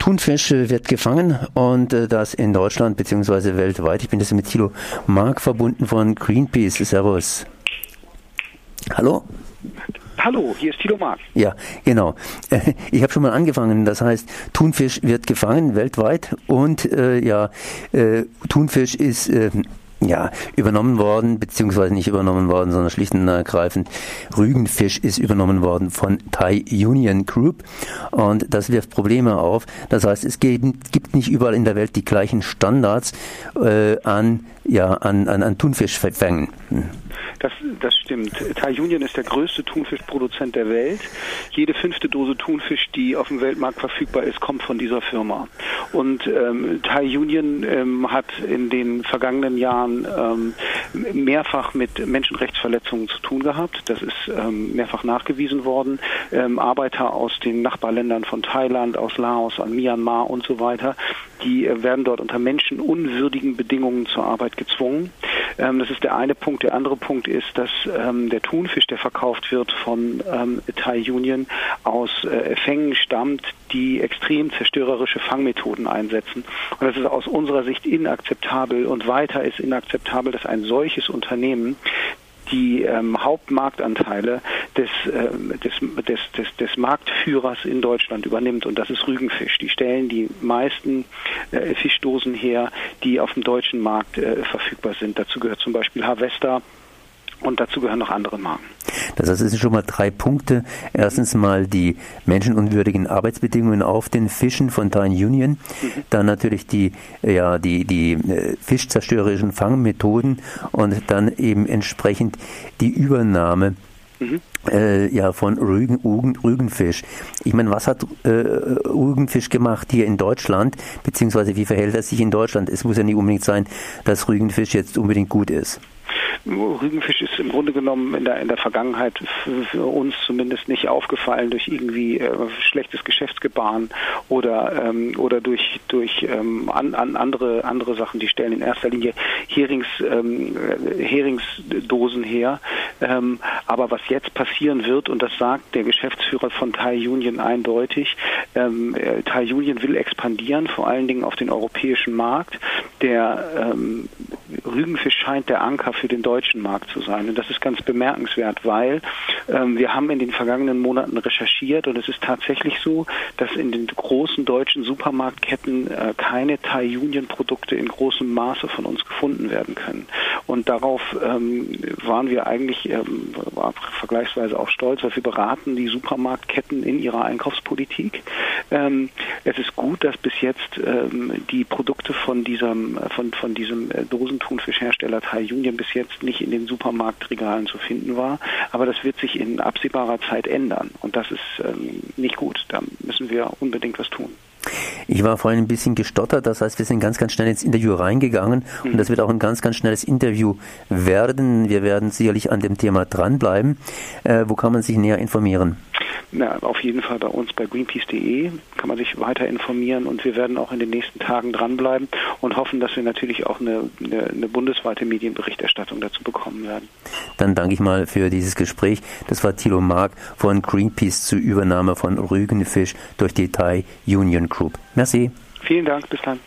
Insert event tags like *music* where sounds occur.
Thunfisch wird gefangen und äh, das in Deutschland bzw. weltweit. Ich bin jetzt mit Thilo Mark verbunden von Greenpeace. Servus. Hallo? Hallo, hier ist Thilo Mark. Ja, genau. *laughs* Ich habe schon mal angefangen. Das heißt, Thunfisch wird gefangen weltweit und äh, ja, äh, Thunfisch ist äh, ja, übernommen worden, beziehungsweise nicht übernommen worden, sondern schlicht und ergreifend Rügenfisch ist übernommen worden von Thai Union Group und das wirft Probleme auf. Das heißt, es gibt, nicht überall in der Welt die gleichen Standards äh, an, ja, an, an, an Thunfischfängen. Hm. Das, das stimmt. Thai Union ist der größte Thunfischproduzent der Welt. Jede fünfte Dose Thunfisch, die auf dem Weltmarkt verfügbar ist, kommt von dieser Firma. Und ähm, Thai Union ähm, hat in den vergangenen Jahren ähm, mehrfach mit Menschenrechtsverletzungen zu tun gehabt. Das ist ähm, mehrfach nachgewiesen worden. Ähm, Arbeiter aus den Nachbarländern von Thailand, aus Laos, an Myanmar und so weiter, die äh, werden dort unter menschenunwürdigen Bedingungen zur Arbeit gezwungen. Ähm, das ist der eine Punkt. Der andere Punkt ist, dass ähm, der Thunfisch, der verkauft wird von ähm, Thai Union, aus äh, Fängen stammt, die extrem zerstörerische Fangmethoden einsetzen. Und das ist aus unserer Sicht inakzeptabel. Und weiter ist inakzeptabel, dass ein solches Unternehmen die ähm, Hauptmarktanteile des, ähm, des, des, des, des Marktführers in Deutschland übernimmt und das ist Rügenfisch. Die stellen die meisten äh, Fischdosen her, die auf dem deutschen Markt äh, verfügbar sind. Dazu gehört zum Beispiel Harvester, und dazu gehören noch andere Marken. Das heißt, es sind schon mal drei Punkte. Erstens mal die menschenunwürdigen Arbeitsbedingungen auf den Fischen von Thai Union. Mhm. Dann natürlich die, ja, die, die äh, fischzerstörerischen Fangmethoden und dann eben entsprechend die Übernahme Mhm. Äh, ja, von Rügen, Rügen, Rügenfisch. Ich meine, was hat äh, Rügenfisch gemacht hier in Deutschland, beziehungsweise wie verhält er sich in Deutschland? Es muss ja nicht unbedingt sein, dass Rügenfisch jetzt unbedingt gut ist. Rügenfisch ist im Grunde genommen in der, in der Vergangenheit für, uns zumindest nicht aufgefallen durch irgendwie äh, schlechtes Geschäftsgebaren oder, ähm, oder durch, durch ähm, an, an andere, andere Sachen. Die stellen in erster Linie Herings, ähm, Heringsdosen her. Ähm, aber was jetzt passieren wird, und das sagt der Geschäftsführer von Thai Union eindeutig, ähm, äh, Thai Union will expandieren, vor allen Dingen auf den europäischen Markt. Der ähm, Rügenfisch scheint der Anker für den deutschen Markt zu sein. Und das ist ganz bemerkenswert, weil ähm, wir haben in den vergangenen Monaten recherchiert und es ist tatsächlich so, dass in den großen deutschen Supermarktketten äh, keine Thai Union Produkte in großem Maße von uns gefunden werden können. Und darauf ähm, waren wir eigentlich ähm, vergleichsweise auch stolz, weil wir beraten die Supermarktketten in ihrer Einkaufspolitik. Ähm, es ist gut, dass bis jetzt ähm, die Produkte von diesem von von diesem äh, Dosentunfischhersteller Thai Union bis jetzt nicht in den Supermarktregalen zu finden war. Aber das wird sich in absehbarer Zeit ändern. Und das ist ähm, nicht gut. Da müssen wir unbedingt was tun. Ich war vorhin ein bisschen gestottert, das heißt, wir sind ganz, ganz schnell ins Interview reingegangen und das wird auch ein ganz, ganz schnelles Interview werden. Wir werden sicherlich an dem Thema dranbleiben. Äh, wo kann man sich näher informieren? Na, auf jeden Fall bei uns bei greenpeace.de kann man sich weiter informieren und wir werden auch in den nächsten Tagen dranbleiben und hoffen, dass wir natürlich auch eine, eine, eine bundesweite Medienberichterstattung dazu bekommen werden. Dann danke ich mal für dieses Gespräch. Das war Thilo Mark von Greenpeace zur Übernahme von Rügenfisch durch die Thai Union Group. Merci. Vielen Dank, bis dann.